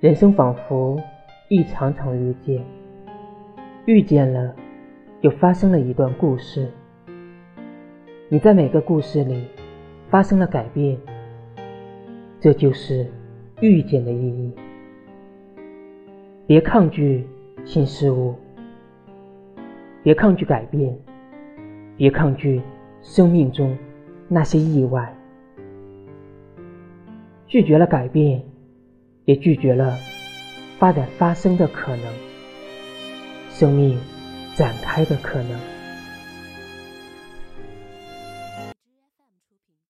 人生仿佛一场场遇见，遇见了，又发生了一段故事。你在每个故事里发生了改变，这就是遇见的意义。别抗拒新事物，别抗拒改变，别抗拒生命中那些意外。拒绝了改变。也拒绝了发展发生的可能，生命展开的可能。